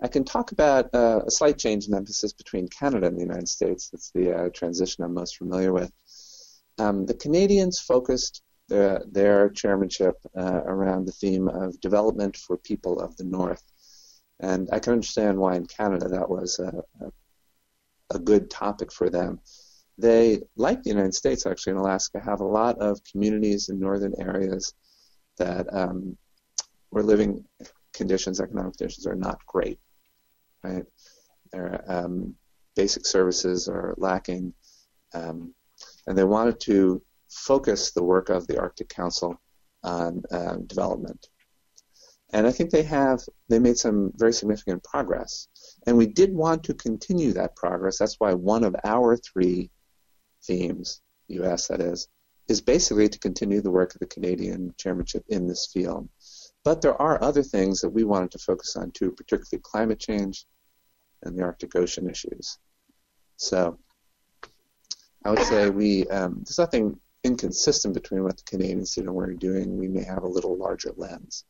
I can talk about uh, a slight change in emphasis between Canada and the United States. That's the uh, transition I'm most familiar with. Um, the Canadians focused their, their chairmanship uh, around the theme of development for people of the North. And I can understand why in Canada that was a, a, a good topic for them. They, like the United States actually in Alaska, have a lot of communities in northern areas that um, where living conditions, economic conditions, are not great. Right? Their um, basic services are lacking, um, and they wanted to focus the work of the Arctic Council on uh, development. And I think they have they made some very significant progress. And we did want to continue that progress. That's why one of our three themes, U.S. that is, is basically to continue the work of the Canadian chairmanship in this field. But there are other things that we wanted to focus on too, particularly climate change and the Arctic Ocean issues. So I would say we um, there's nothing inconsistent between what the Canadian did and we're doing. We may have a little larger lens.